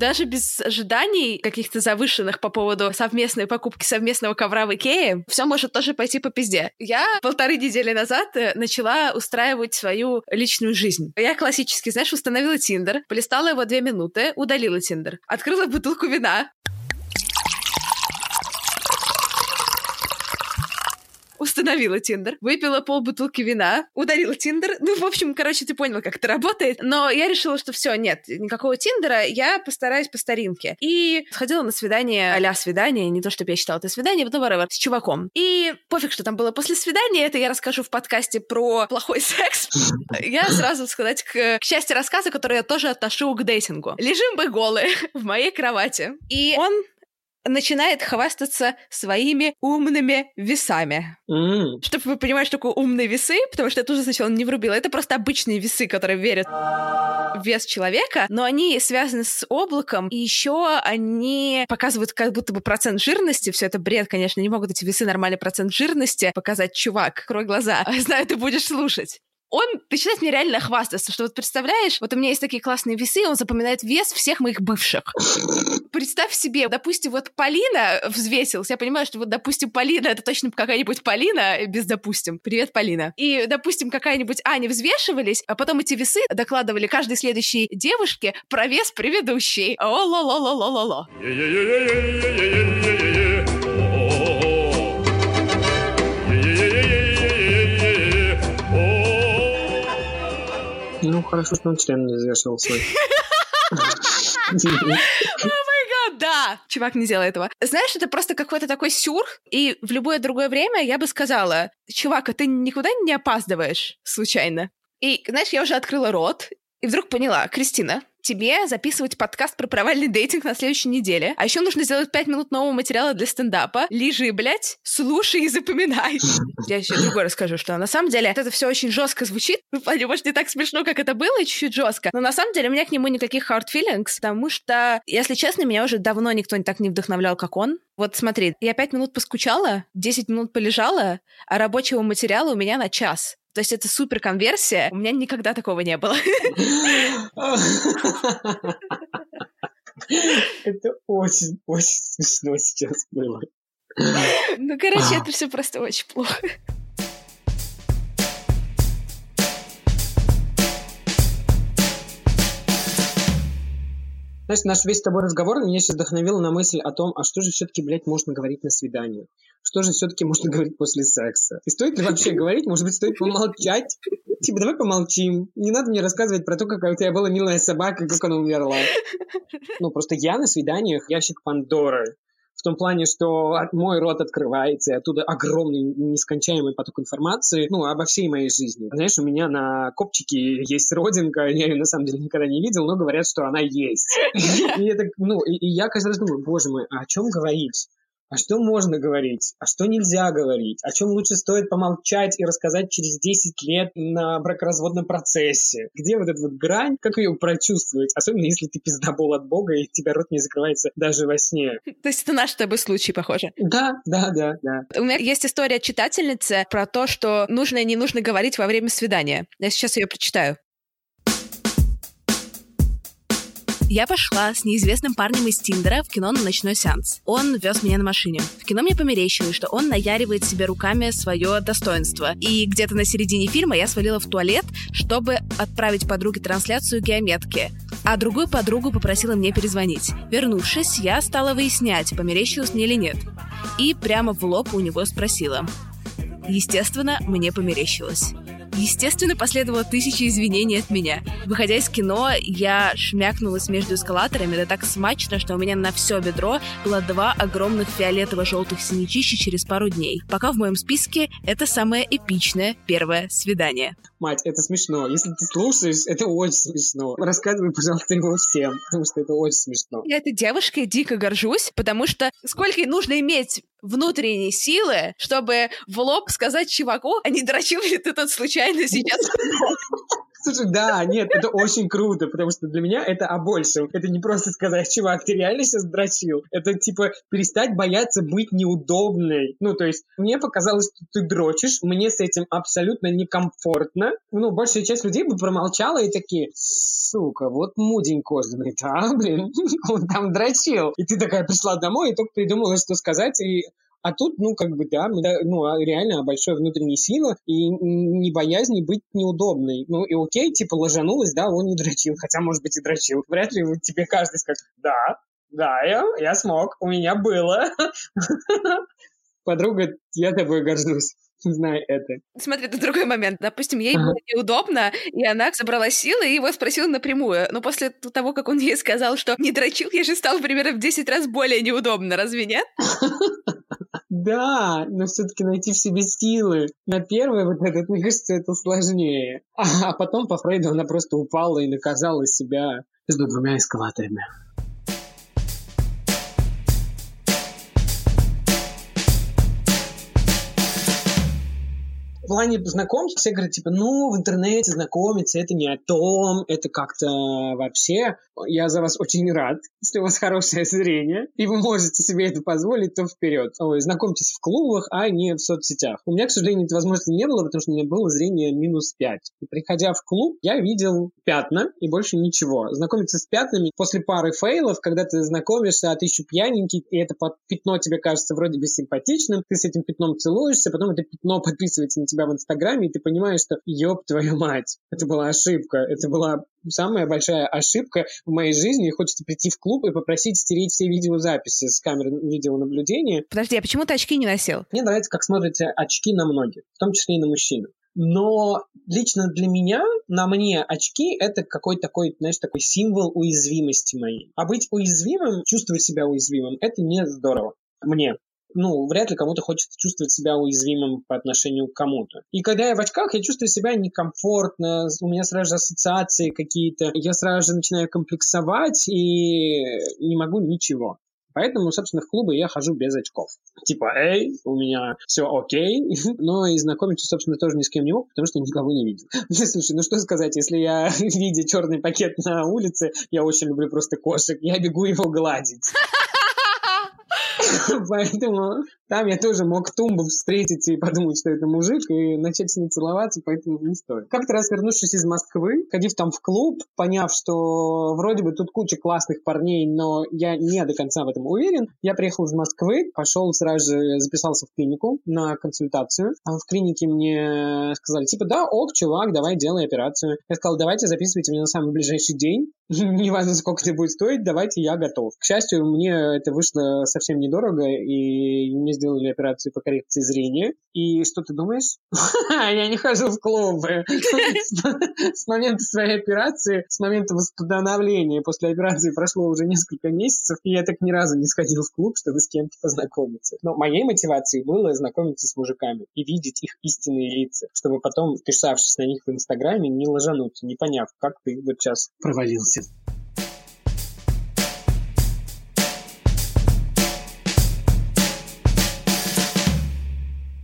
Даже без ожиданий каких-то завышенных по поводу совместной покупки совместного ковра в Икее, все может тоже пойти по пизде. Я полторы недели назад э, начала устраивать свою личную жизнь. Я классически, знаешь, установила Тиндер, полистала его две минуты, удалила Тиндер, открыла бутылку вина, установила Тиндер, выпила полбутылки вина, удалила Тиндер. Ну, в общем, короче, ты понял, как это работает. Но я решила, что все, нет, никакого Тиндера, я постараюсь по старинке. И сходила на свидание, а свидание, не то, чтобы я считала это свидание, но whatever, с чуваком. И пофиг, что там было после свидания, это я расскажу в подкасте про плохой [laughs] секс. Я сразу сказать к, к части рассказа, который я тоже отношу к дейтингу. Лежим мы голые [laughs] в моей кровати. И он начинает хвастаться своими умными весами. Mm. Чтобы вы понимали, что такое умные весы, потому что я тоже сначала не врубила. Это просто обычные весы, которые верят в вес человека, но они связаны с облаком, и еще они показывают как будто бы процент жирности. Все это бред, конечно, не могут эти весы нормальный процент жирности показать. Чувак, крой глаза. [laughs] Знаю, ты будешь слушать он начинает мне реально хвастаться, что вот представляешь, вот у меня есть такие классные весы, он запоминает вес всех моих бывших. [laughs] Представь себе, допустим, вот Полина взвесилась, я понимаю, что вот, допустим, Полина, это точно какая-нибудь Полина, без допустим. Привет, Полина. И, допустим, какая-нибудь Аня взвешивались, а потом эти весы докладывали каждой следующей девушке про вес предыдущей. О-ло-ло-ло-ло-ло-ло. Ну, хорошо, что он член не взвешивал свой. да, чувак не сделал этого. Знаешь, это просто какой-то такой сюр, и в любое другое время я бы сказала, чувак, а ты никуда не опаздываешь случайно? И, знаешь, я уже открыла рот, и вдруг поняла, Кристина, тебе записывать подкаст про провальный дейтинг на следующей неделе. А еще нужно сделать пять минут нового материала для стендапа. Лежи, блядь, слушай и запоминай. Я еще другое расскажу, что на самом деле это все очень жестко звучит. Ну, может, не так смешно, как это было, чуть-чуть жестко. Но на самом деле у меня к нему никаких hard feelings, потому что, если честно, меня уже давно никто не так не вдохновлял, как он. Вот смотри, я пять минут поскучала, 10 минут полежала, а рабочего материала у меня на час. То есть это супер конверсия. У меня никогда такого не было. Это очень, очень смешно сейчас было. Ну, короче, [laughs] это все просто очень плохо. Знаешь, наш весь с тобой разговор меня сейчас вдохновил на мысль о том, а что же все-таки, блядь, можно говорить на свиданиях? что же все-таки можно [laughs] говорить после секса. И стоит ли вообще говорить? Может быть, стоит помолчать? Типа, давай помолчим. Не надо мне рассказывать про то, какая у тебя была милая собака, как она умерла. Ну, просто я на свиданиях ящик Пандоры в том плане, что мой рот открывается, и оттуда огромный нескончаемый поток информации, ну, обо всей моей жизни. Знаешь, у меня на копчике есть родинка, я ее на самом деле никогда не видел, но говорят, что она есть. [laughs] И это, ну, и, я каждый раз думаю, боже мой, а о чем говорить? А что можно говорить, а что нельзя говорить, о чем лучше стоит помолчать и рассказать через 10 лет на бракоразводном процессе. Где вот эта вот грань, как ее прочувствовать, особенно если ты пиздобол от Бога и тебя рот не закрывается даже во сне. То есть это наш с тобой случай, похоже? Да, да, да, да. У меня есть история читательницы про то, что нужно и не нужно говорить во время свидания. Я сейчас ее прочитаю. Я пошла с неизвестным парнем из Тиндера в кино на ночной сеанс. Он вез меня на машине. В кино мне померещилось, что он наяривает себе руками свое достоинство. И где-то на середине фильма я свалила в туалет, чтобы отправить подруге трансляцию геометки. А другую подругу попросила мне перезвонить. Вернувшись, я стала выяснять, померещилось мне или нет. И прямо в лоб у него спросила. Естественно, мне померещилось. Естественно, последовало тысяча извинений от меня. Выходя из кино, я шмякнулась между эскалаторами, да так смачно, что у меня на все бедро было два огромных фиолетово-желтых синячища через пару дней. Пока в моем списке это самое эпичное первое свидание. Мать, это смешно. Если ты слушаешь, это очень смешно. Рассказывай, пожалуйста, его всем, потому что это очень смешно. Я этой девушкой дико горжусь, потому что сколько нужно иметь внутренней силы, чтобы в лоб сказать чуваку, а не дрочил ли ты тут случайно сейчас? Слушай, да, нет, это очень круто, потому что для меня это о большем. Это не просто сказать, чувак, ты реально сейчас дрочил. Это типа перестать бояться быть неудобной. Ну, то есть мне показалось, что ты дрочишь, мне с этим абсолютно некомфортно. Ну, большая часть людей бы промолчала и такие, сука, вот мудень кожаный, да, блин, [laughs] он там дрочил. И ты такая пришла домой и только придумала, что сказать, и а тут, ну, как бы, да, ну, а реально большой внутренней силы и не боязни быть неудобной. Ну, и окей, типа, ложанулась, да, он не дрочил, хотя, может быть, и дрочил. Вряд ли тебе каждый скажет, да, да, я, я смог, у меня было. [laughs] Подруга, я тобой горжусь. Знай это. Смотри, это другой момент. Допустим, ей ага. было неудобно, и она собрала силы и его спросила напрямую. Но после того, как он ей сказал, что не дрочил, ей же стало примерно в 10 раз более неудобно, разве нет? Да, но все-таки найти в себе силы. На первый вот этот, мне кажется, это сложнее. А, потом по Фрейду она просто упала и наказала себя между двумя эскалаторами. Плане знакомств все говорят, типа, ну, в интернете знакомиться, это не о том, это как-то вообще. Я за вас очень рад, если у вас хорошее зрение, и вы можете себе это позволить, то вперед. Ой, знакомьтесь в клубах, а не в соцсетях. У меня, к сожалению, этой возможности не было, потому что у меня было зрение минус 5. И приходя в клуб, я видел пятна и больше ничего. Знакомиться с пятнами после пары фейлов, когда ты знакомишься, а ты еще пьяненький, и это пятно тебе кажется вроде бы симпатичным, ты с этим пятном целуешься, потом это пятно подписывается на тебя себя в Инстаграме, и ты понимаешь, что ёб твою мать, это была ошибка, это была самая большая ошибка в моей жизни, и хочется прийти в клуб и попросить стереть все видеозаписи с камер видеонаблюдения. Подожди, а почему ты очки не носил? Мне нравится, как смотрятся очки на многих, в том числе и на мужчин. Но лично для меня, на мне очки — это какой-то такой, знаешь, такой символ уязвимости моей. А быть уязвимым, чувствовать себя уязвимым — это не здорово. Мне ну, вряд ли кому-то хочется чувствовать себя уязвимым по отношению к кому-то. И когда я в очках, я чувствую себя некомфортно, у меня сразу же ассоциации какие-то, я сразу же начинаю комплексовать и не могу ничего. Поэтому, собственно, в клубы я хожу без очков. Типа, эй, у меня все окей, [laughs] но и знакомиться, собственно, тоже ни с кем не мог, потому что никого не видел. [laughs] Слушай, ну что сказать, если я, [laughs] видя черный пакет на улице, я очень люблю просто кошек, я бегу его гладить. [coughs] Поэтому там я тоже мог тумбу встретить и подумать, что это мужик, и начать с ней целоваться, поэтому не стоит. Как-то раз вернувшись из Москвы, ходив там в клуб, поняв, что вроде бы тут куча классных парней, но я не до конца в этом уверен, я приехал из Москвы, пошел сразу же, записался в клинику на консультацию. А в клинике мне сказали, типа, да, ок, чувак, давай делай операцию. Я сказал, давайте записывайте меня на самый ближайший день, [laughs] неважно, сколько это будет стоить, давайте, я готов. К счастью, мне это вышло совсем недорого, дорого, и мне сделали операцию по коррекции зрения. И что ты думаешь? [laughs] Я не хожу в клубы. [laughs] С момента своей операции, с момента восстановления после операции прошло уже несколько месяцев, и я так ни разу не сходил в клуб, чтобы с кем-то познакомиться. Но моей мотивацией было знакомиться с мужиками и видеть их истинные лица, чтобы потом, писавшись на них в Инстаграме, не ложануться, не поняв, как ты вот сейчас провалился.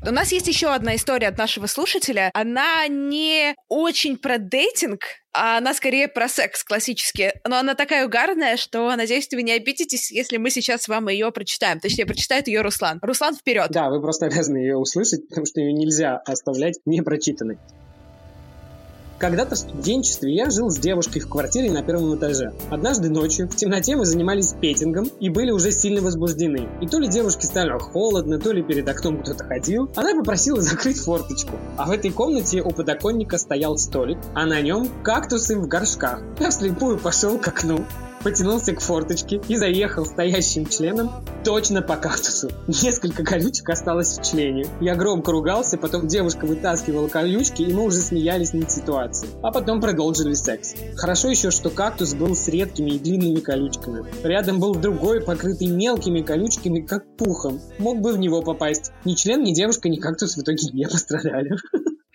У нас есть еще одна история от нашего слушателя. Она не очень про дейтинг, а она скорее про секс классический. Но она такая угарная, что, надеюсь, вы не обидитесь, если мы сейчас вам ее прочитаем. Точнее, прочитает ее Руслан. Руслан, вперед! Да, вы просто обязаны ее услышать, потому что ее нельзя оставлять непрочитанной. Когда-то в студенчестве я жил с девушкой в квартире на первом этаже. Однажды ночью в темноте мы занимались петингом и были уже сильно возбуждены. И то ли девушке стало холодно, то ли перед окном кто-то ходил. Она попросила [laughs] закрыть форточку. А в этой комнате у подоконника стоял столик, а на нем кактусы в горшках. Я вслепую пошел к окну, потянулся к форточке и заехал стоящим членом точно по кактусу. Несколько колючек осталось в члене. Я громко ругался, потом девушка вытаскивала колючки, и мы уже смеялись над ситуацией. А потом продолжили секс. Хорошо еще, что кактус был с редкими и длинными колючками. Рядом был другой, покрытый мелкими колючками, как пухом. Мог бы в него попасть. Ни член, ни девушка, ни кактус в итоге не пострадали.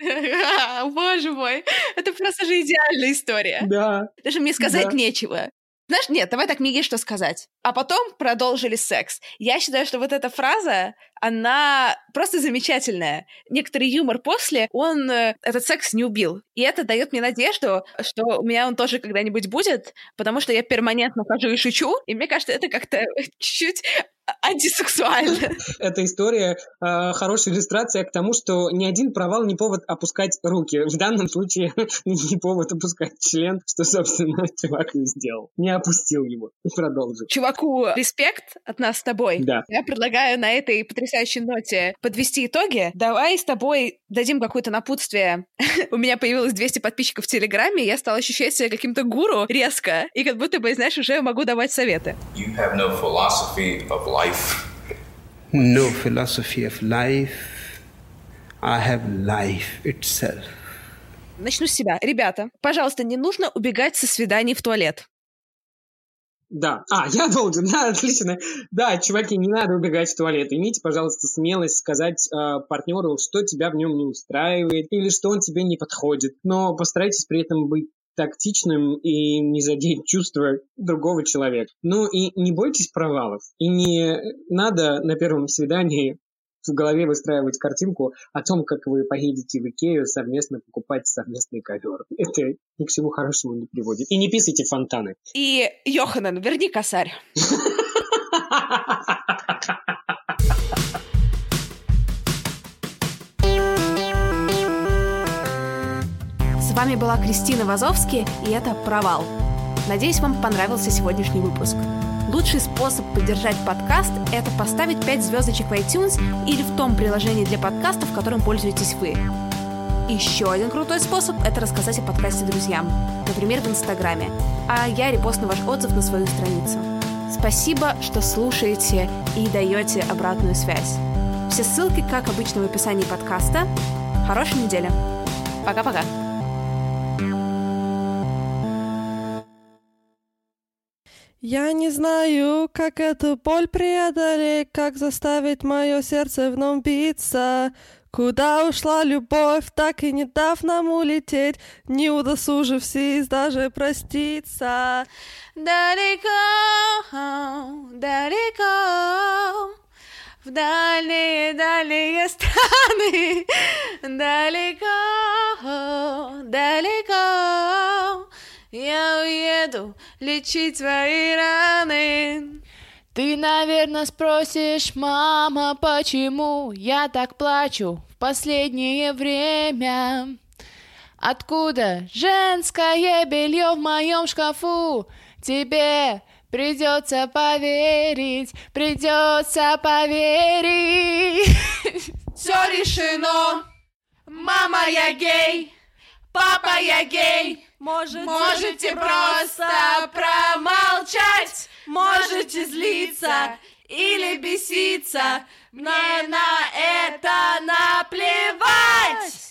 [laughs] Боже мой, это просто же идеальная история. Да. Даже мне сказать Да. нечего. Знаешь, нет, давай так, мне есть что сказать. А потом продолжили секс. Я считаю, что вот эта фраза, она просто замечательная. Некоторый юмор после, он э, этот секс не убил. И это дает мне надежду, что у меня он тоже когда-нибудь будет, потому что я перманентно хожу и шучу, и мне кажется, это как-то [laughs] чуть-чуть антисексуально. [laughs] Эта история э, хорошая иллюстрация к тому, что ни один провал не повод опускать руки. В данном случае [laughs] не повод опускать член, что, собственно, [laughs] чувак и сделал. Не опустил его и продолжил. Чуваку, респект от нас с тобой. Да. Я предлагаю на этой потрясающей ноте подвести итоги. Давай с тобой дадим какое-то напутствие. У меня появилось 200 подписчиков в Телеграме, я стала ощущать себя каким-то гуру резко, и как будто бы, знаешь, уже могу давать советы. You have no philosophy of life. No philosophy of life. I have life itself. Начну с себя. Ребята, пожалуйста, не нужно убегать со свиданий в туалет. Да. А, я должен. [laughs] Да, отлично. Да, чуваки, не надо убегать в туалет. Имейте, пожалуйста, смелость сказать э, партнеру, что тебя в нем не устраивает или что он тебе не подходит. Но постарайтесь при этом быть тактичным и не задеть чувства другого человека. Ну и не бойтесь провалов. И не надо на первом свидании в голове выстраивать картинку о том, как вы поедете в Икею совместно покупать совместный ковер. Это ни к чему хорошему не приводит. И не писайте фонтаны. И, Йоханан, верни косарь. [laughs] С вами была Кристина Вазовски, и это «Провал». Надеюсь, вам понравился сегодняшний выпуск. Лучший способ поддержать подкаст – это поставить 5 звездочек в iTunes или в том приложении для подкастов, которым пользуетесь вы. Еще один крутой способ – это рассказать о подкасте друзьям, например, в Инстаграме, а я репостну ваш отзыв на свою страницу. Спасибо, что слушаете и даете обратную связь. Все ссылки, как обычно, в описании подкаста. Хорошей недели. Пока-пока. Я не знаю, как эту боль преодолеть, как заставить мое сердце вновь биться. Куда ушла любовь, так и не дав нам улететь, не удосужившись даже проститься. Далеко, далеко, в дальние, дальние страны, далеко, далеко, я уеду лечить твои раны. Ты, наверное, спросишь, мама, почему я так плачу в последнее время? Откуда женское белье в моем шкафу? Тебе придется поверить, придется поверить. [laughs] Все решено. Мама, я гей. Папа, я гей. Можете, Можете просто промолчать. можете злиться или беситься, мне на это наплевать!